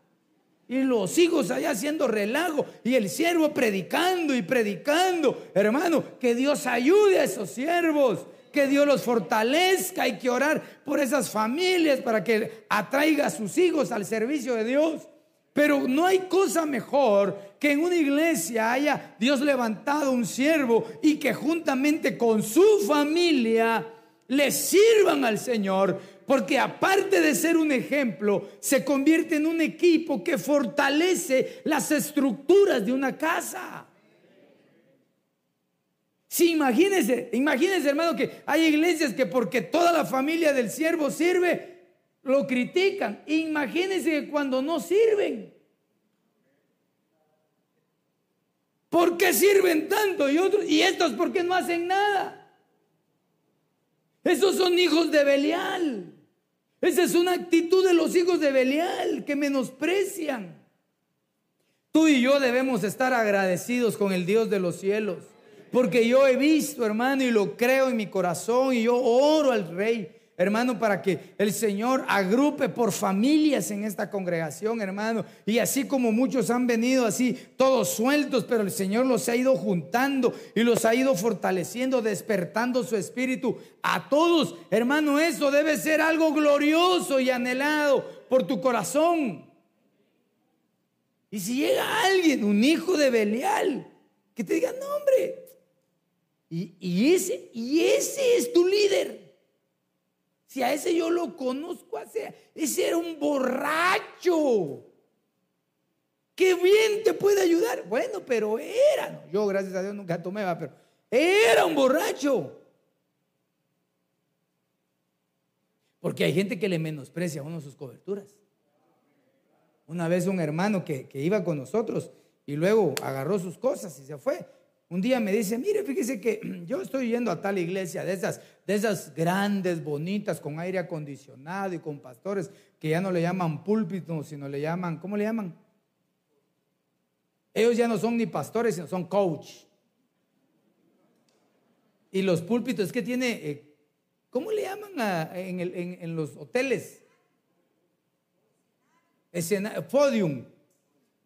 Y los hijos allá haciendo relajo y el siervo predicando y predicando. Hermano, que Dios ayude a esos siervos, que Dios los fortalezca. Hay que orar por esas familias para que atraiga a sus hijos al servicio de Dios. Pero no hay cosa mejor que en una iglesia haya Dios levantado un siervo y que juntamente con su familia le sirvan al Señor porque aparte de ser un ejemplo, se convierte en un equipo que fortalece las estructuras de una casa. Sí, imagínense, imagínense hermano que hay iglesias que porque toda la familia del siervo sirve, lo critican. Imagínense que cuando no sirven. ¿Por qué sirven tanto y otros? Y estos, ¿por qué no hacen nada? Esos son hijos de Belial. Esa es una actitud de los hijos de Belial que menosprecian. Tú y yo debemos estar agradecidos con el Dios de los cielos. Porque yo he visto, hermano, y lo creo en mi corazón, y yo oro al Rey hermano, para que el Señor agrupe por familias en esta congregación, hermano. Y así como muchos han venido así, todos sueltos, pero el Señor los ha ido juntando y los ha ido fortaleciendo, despertando su espíritu a todos. Hermano, eso debe ser algo glorioso y anhelado por tu corazón. Y si llega alguien, un hijo de Belial, que te diga, no, y ese es tu líder. Si a ese yo lo conozco, ese era un borracho. Qué bien te puede ayudar. Bueno, pero era. Yo, gracias a Dios, nunca tomé, pero era un borracho. Porque hay gente que le menosprecia a uno sus coberturas. Una vez un hermano que, que iba con nosotros y luego agarró sus cosas y se fue. Un día me dice, mire, fíjese que yo estoy yendo a tal iglesia, de esas, de esas grandes, bonitas, con aire acondicionado y con pastores que ya no le llaman púlpito, sino le llaman, ¿cómo le llaman? Ellos ya no son ni pastores, sino son coach. Y los púlpitos que tiene, eh, ¿cómo le llaman en, los hoteles? Escena, podium.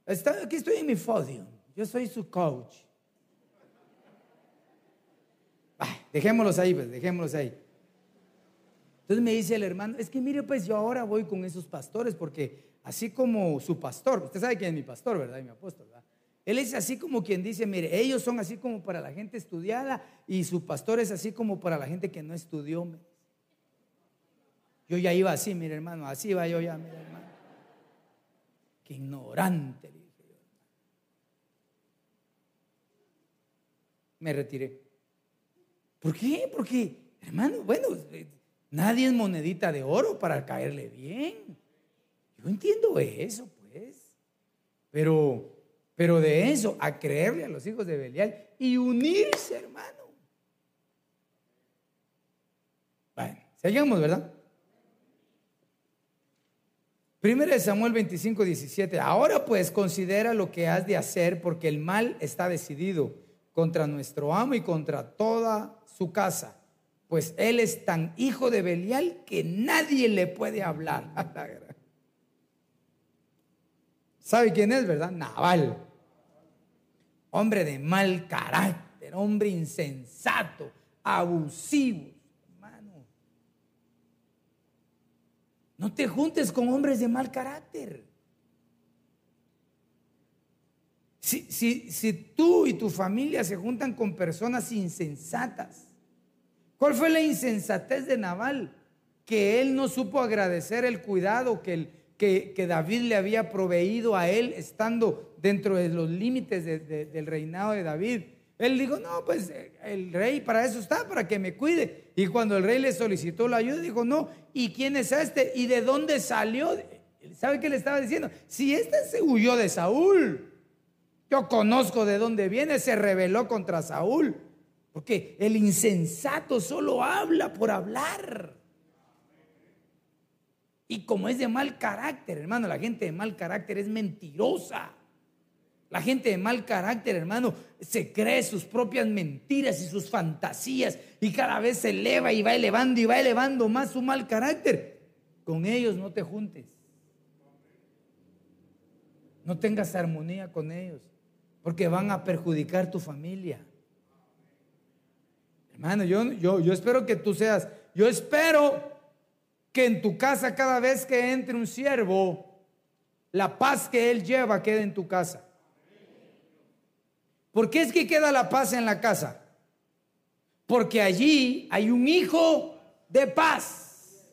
aquí estoy en mi podium. Yo soy su coach. Dejémoslos ahí, pues, dejémoslos ahí. Entonces me dice el hermano, es que mire, pues yo ahora voy con esos pastores, porque así como su pastor, usted sabe quién es mi pastor, ¿verdad? Y mi apóstol, ¿verdad? Él es así como quien dice, mire, ellos son así como para la gente estudiada y su pastor es así como para la gente que no estudió. Yo ya iba así, mire hermano, así iba yo ya, mire hermano. Qué ignorante, dije yo. Me retiré. ¿Por qué? Porque, hermano, bueno, nadie es monedita de oro para caerle bien. Yo entiendo eso, pues. Pero, pero de eso, a creerle a los hijos de Belial y unirse, hermano. Bueno, seguimos, ¿verdad? Primero de Samuel 25, 17. Ahora pues considera lo que has de hacer porque el mal está decidido contra nuestro amo y contra toda su casa, pues él es tan hijo de Belial que nadie le puede hablar. ¿Sabe quién es, verdad? Naval. Hombre de mal carácter, hombre insensato, abusivo, hermano. No te juntes con hombres de mal carácter. Si, si, si, tú y tu familia se juntan con personas insensatas, ¿Cuál fue la insensatez de Naval? Que él no supo agradecer el cuidado que, que, David le había proveído a él estando dentro de los límites del reinado de David. Él dijo, no, pues el rey para eso está, para que me cuide. Y cuando el rey le solicitó la ayuda, dijo, no, ¿y quién es este? ¿Y de dónde salió? ¿Sabe qué le estaba diciendo? Si este se huyó de Saúl, yo conozco de dónde viene, se rebeló contra Saúl. Porque el insensato solo habla por hablar. Y como es de mal carácter, hermano, la gente de mal carácter es mentirosa. La gente de mal carácter, hermano, se cree sus propias mentiras y sus fantasías y cada vez se eleva y va elevando y va elevando más su mal carácter. Con ellos no te juntes. No tengas armonía con ellos, porque van a perjudicar tu familia. Hermano, yo, yo, yo espero que tú seas, yo espero que en tu casa cada vez que entre un siervo, la paz que él lleva quede en tu casa. ¿Por qué es que queda la paz en la casa? Porque allí hay un hijo de paz.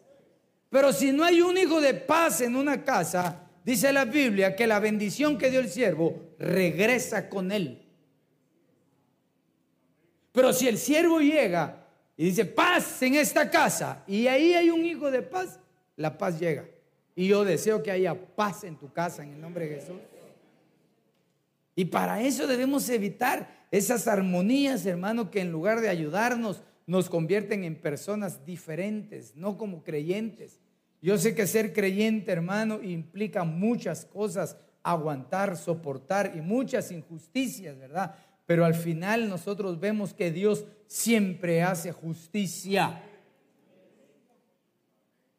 Pero si no hay un hijo de paz en una casa, Dice la Biblia que la bendición que dio el siervo regresa con él. Pero si el siervo llega y dice paz en esta casa y ahí hay un hijo de paz, la paz llega. Y yo deseo que haya paz en tu casa en el nombre de Jesús. Y para eso debemos evitar esas armonías, hermano, que en lugar de ayudarnos nos convierten en personas diferentes, no como creyentes. Yo sé que ser creyente, hermano, implica muchas cosas, aguantar, soportar y muchas injusticias, ¿verdad? Pero al final nosotros vemos que Dios siempre hace justicia.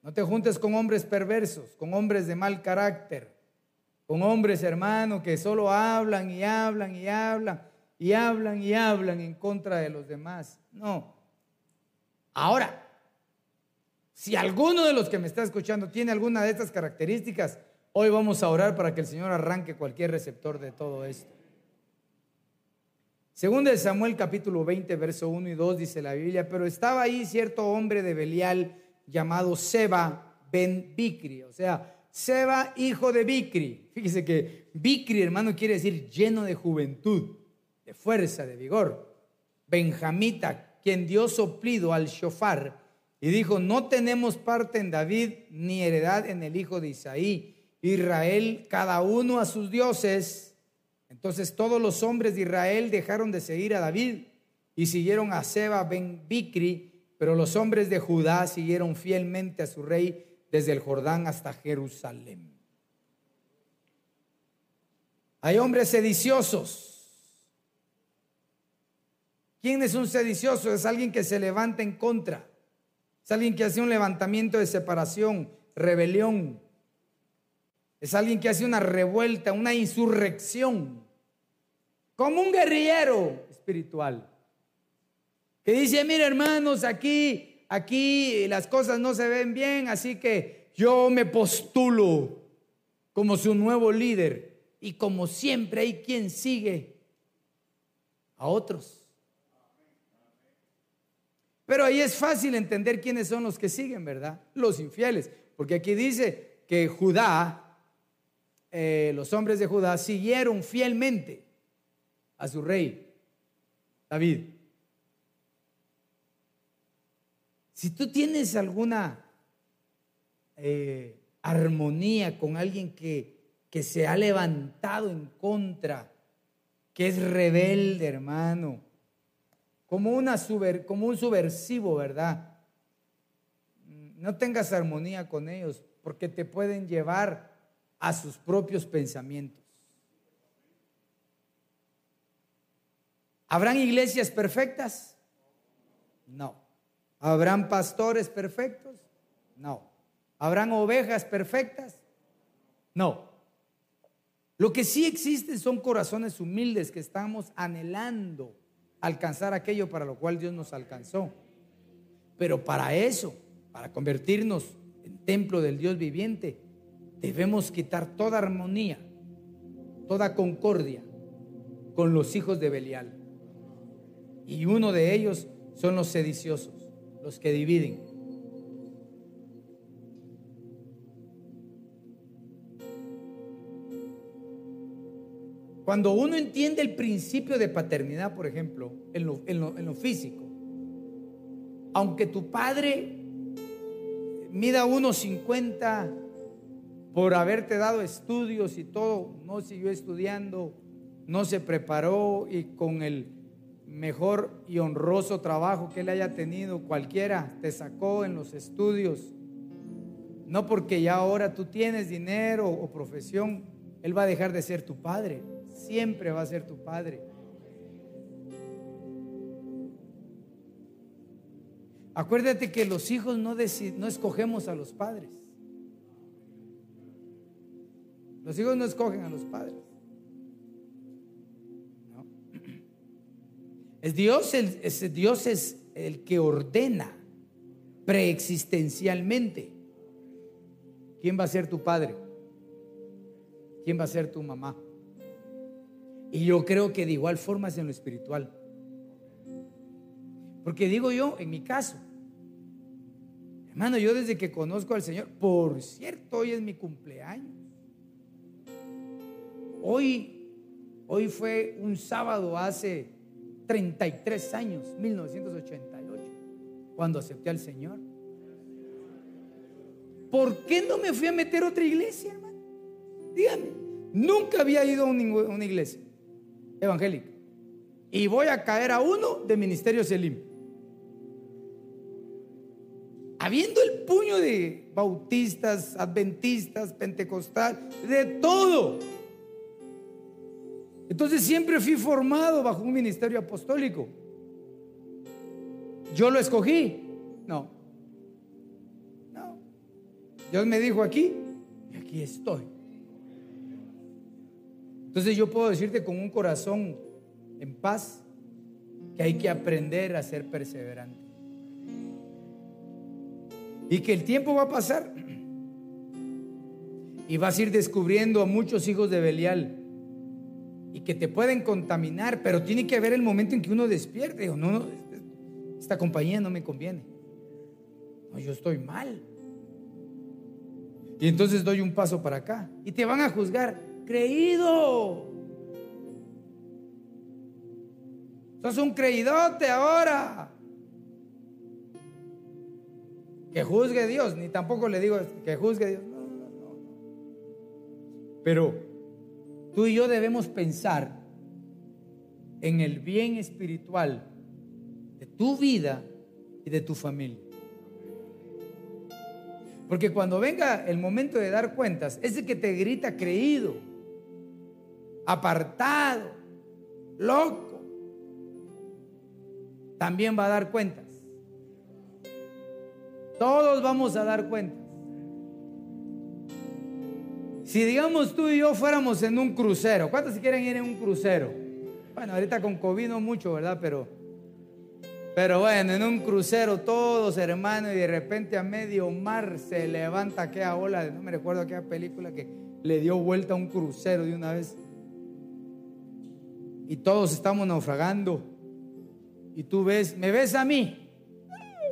No te juntes con hombres perversos, con hombres de mal carácter, con hombres, hermano, que solo hablan y hablan y hablan y hablan y hablan en contra de los demás. No. Ahora, si alguno de los que me está escuchando tiene alguna de estas características, hoy vamos a orar para que el Señor arranque cualquier receptor de todo esto. Según de Samuel capítulo 20, verso 1 y 2 dice la Biblia, pero estaba ahí cierto hombre de Belial llamado Seba ben Bicri, o sea, Seba hijo de Bicri. Fíjese que Bicri, hermano, quiere decir lleno de juventud, de fuerza, de vigor. Benjamita, quien dio soplido al shofar y dijo, no tenemos parte en David ni heredad en el hijo de Isaí. Israel, cada uno a sus dioses. Entonces todos los hombres de Israel dejaron de seguir a David y siguieron a Seba ben Bicri, pero los hombres de Judá siguieron fielmente a su rey desde el Jordán hasta Jerusalén. Hay hombres sediciosos. ¿Quién es un sedicioso? Es alguien que se levanta en contra es alguien que hace un levantamiento de separación, rebelión. Es alguien que hace una revuelta, una insurrección. Como un guerrillero espiritual. Que dice, mire hermanos, aquí, aquí las cosas no se ven bien, así que yo me postulo como su nuevo líder. Y como siempre hay quien sigue a otros. Pero ahí es fácil entender quiénes son los que siguen, ¿verdad? Los infieles. Porque aquí dice que Judá, eh, los hombres de Judá, siguieron fielmente a su rey, David. Si tú tienes alguna eh, armonía con alguien que, que se ha levantado en contra, que es rebelde, hermano, como, una como un subversivo, ¿verdad? No tengas armonía con ellos porque te pueden llevar a sus propios pensamientos. ¿Habrán iglesias perfectas? No. ¿Habrán pastores perfectos? No. ¿Habrán ovejas perfectas? No. Lo que sí existe son corazones humildes que estamos anhelando alcanzar aquello para lo cual Dios nos alcanzó. Pero para eso, para convertirnos en templo del Dios viviente, debemos quitar toda armonía, toda concordia con los hijos de Belial. Y uno de ellos son los sediciosos, los que dividen. Cuando uno entiende el principio de paternidad, por ejemplo, en lo, físico, aunque tu padre mida unos 50 por haberte dado estudios y todo, no siguió estudiando, no se preparó y con el mejor y honroso trabajo que él haya tenido, cualquiera te sacó en los estudios, No porque ya ahora tú tienes dinero o profesión, Él va a dejar de ser tu padre. Siempre va a ser tu padre. Acuérdate que los hijos no, no escogemos a los padres. Los hijos no escogen a los padres. Es Dios, el, Dios es el que ordena preexistencialmente quién va a ser tu padre, quién va a ser tu mamá. Y yo creo que de igual forma es en lo espiritual. Porque digo yo, en mi caso, hermano, yo desde que conozco al Señor, por cierto, hoy es mi cumpleaños. Hoy, hoy fue un sábado hace 33 años, 1988, cuando acepté al Señor. ¿Por qué no me fui a meter a otra iglesia, hermano? Dígame, nunca había ido a una iglesia evangélica. Y voy a caer a uno de Ministerio Selim. Habiendo el puño de bautistas, adventistas, pentecostal, de todo. Entonces siempre fui formado bajo un ministerio apostólico. ¿Yo lo escogí? No. No. Dios me dijo aquí y aquí estoy. Entonces yo puedo decirte con un corazón en paz que hay que aprender a ser perseverante. Y que el tiempo va a pasar y vas a ir descubriendo a muchos hijos de Belial y que te pueden contaminar, pero tiene que haber el momento en que uno despierte o no, esta compañía no me conviene. No, yo estoy mal. Y entonces doy un paso para acá y te van a juzgar, creído. Sos un creídote ahora. Que juzgue Dios, ni tampoco le digo que juzgue Dios. No, no, no. Pero Tú y yo debemos pensar en el bien espiritual de tu vida y de tu familia. Porque cuando venga el momento de dar cuentas, ese que te grita creído, apartado, loco, también va a dar cuentas. Todos vamos a dar cuentas. Si digamos tú y yo fuéramos en un crucero, ¿cuántos se quieren ir en un crucero? Bueno, ahorita con COVID no mucho, ¿verdad? Pero, pero bueno, en un crucero todos hermanos y de repente a medio mar se levanta aquella ola, no me recuerdo aquella película que le dio vuelta a un crucero de una vez. Y todos estamos naufragando. Y tú ves, ¿me ves a mí?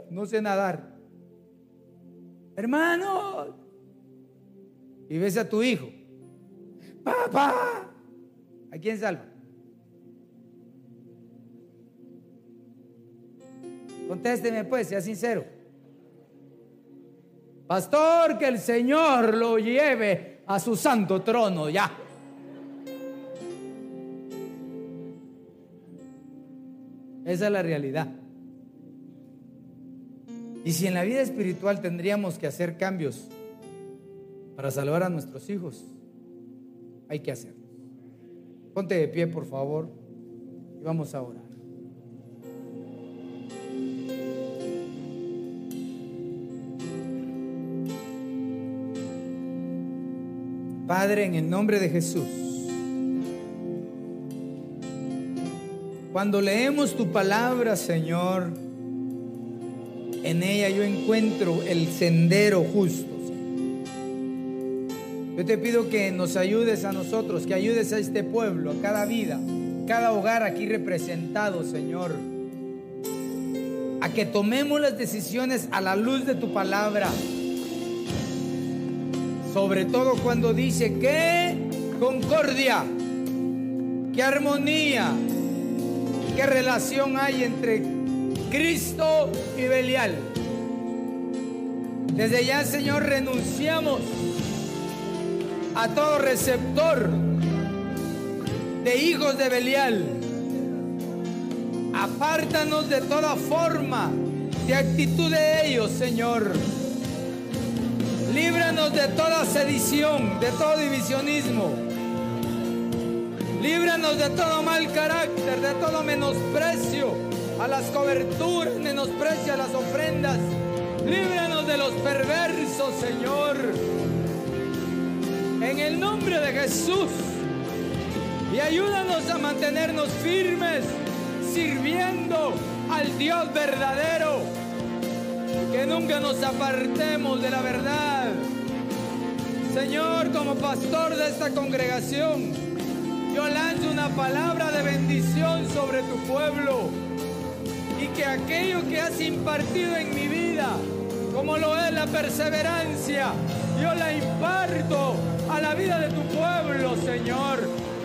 No sé nadar. Hermano, y ves a tu hijo, papá, ¿a quién salva? Contésteme pues, sea sincero. Pastor, que el Señor lo lleve a su santo trono ya. Esa es la realidad. Y si en la vida espiritual tendríamos que hacer cambios para salvar a nuestros hijos, hay que hacerlo. Ponte de pie, por favor, y vamos a orar. Padre, en el nombre de Jesús, cuando leemos tu palabra, Señor, en ella yo encuentro el sendero justo. Yo te pido que nos ayudes a nosotros, que ayudes a este pueblo, a cada vida, cada hogar aquí representado, Señor. A que tomemos las decisiones a la luz de tu palabra. Sobre todo cuando dice que concordia, que armonía, qué relación hay entre Cristo y Belial. Desde ya, Señor, renunciamos a todo receptor de hijos de Belial. Apártanos de toda forma de actitud de ellos, Señor. Líbranos de toda sedición, de todo divisionismo. Líbranos de todo mal carácter, de todo menosprecio a las coberturas, menosprecio a las ofrendas. Líbranos de los perversos, Señor. En el nombre de Jesús. Y ayúdanos a mantenernos firmes, sirviendo al Dios verdadero. Que nunca nos apartemos de la verdad. Señor, como pastor de esta congregación, yo lanzo una palabra de bendición sobre tu pueblo. Y que aquello que has impartido en mi vida, como lo es la perseverancia, yo la imparto a la vida de tu pueblo, Señor.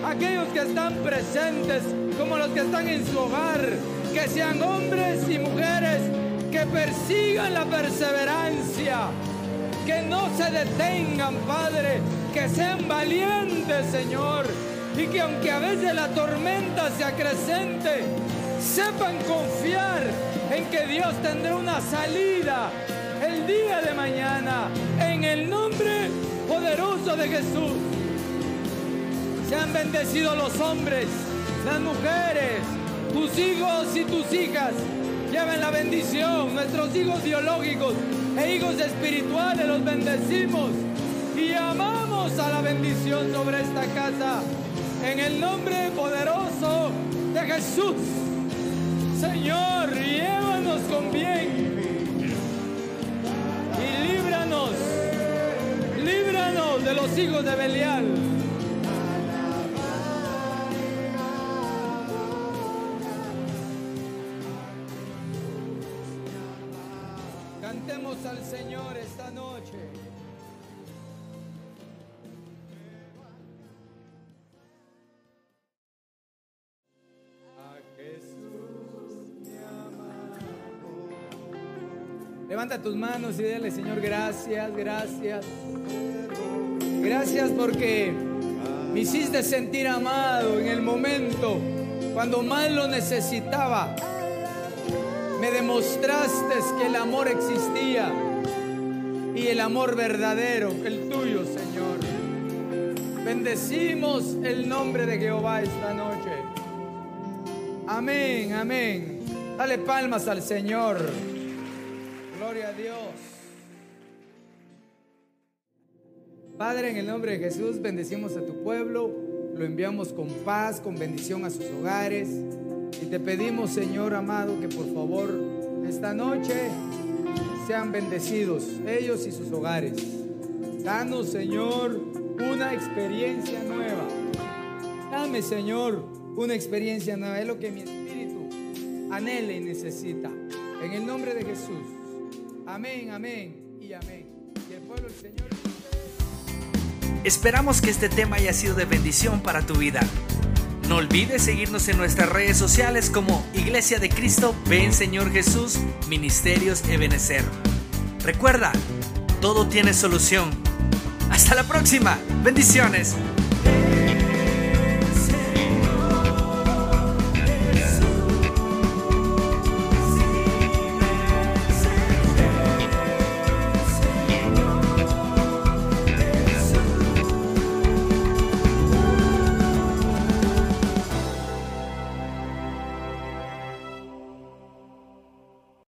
Aquellos que están presentes, como los que están en su hogar, que sean hombres y mujeres que persigan la perseverancia, que no se detengan, Padre, que sean valientes, Señor, y que aunque a veces la tormenta se acrecente, sepan confiar en que Dios tendrá una salida el día de mañana, en el nombre poderoso de Jesús. Sean bendecidos los hombres, las mujeres, tus hijos y tus hijas. Lleven la bendición, nuestros hijos biológicos e hijos espirituales los bendecimos y amamos a la bendición sobre esta casa. En el nombre poderoso de Jesús. Señor, llévanos con bien y líbranos, líbranos de los hijos de Belial. Cantemos al Señor esta noche. Levanta tus manos y dile, Señor, gracias, gracias. Gracias porque me hiciste sentir amado en el momento cuando más lo necesitaba. Me demostraste que el amor existía y el amor verdadero, el tuyo, Señor. Bendecimos el nombre de Jehová esta noche. Amén, amén. Dale palmas al Señor. Gloria a Dios. Padre, en el nombre de Jesús, bendecimos a tu pueblo. Lo enviamos con paz, con bendición a sus hogares. Y te pedimos, Señor amado, que por favor esta noche sean bendecidos ellos y sus hogares. Danos, Señor, una experiencia nueva. Dame, Señor, una experiencia nueva. Es lo que mi espíritu anhela y necesita. En el nombre de Jesús. Amén, amén y amén. Y el pueblo del Señor. Esperamos que este tema haya sido de bendición para tu vida. No olvides seguirnos en nuestras redes sociales como Iglesia de Cristo, Ven Señor Jesús, Ministerios Ebenecer. Recuerda, todo tiene solución. Hasta la próxima. Bendiciones.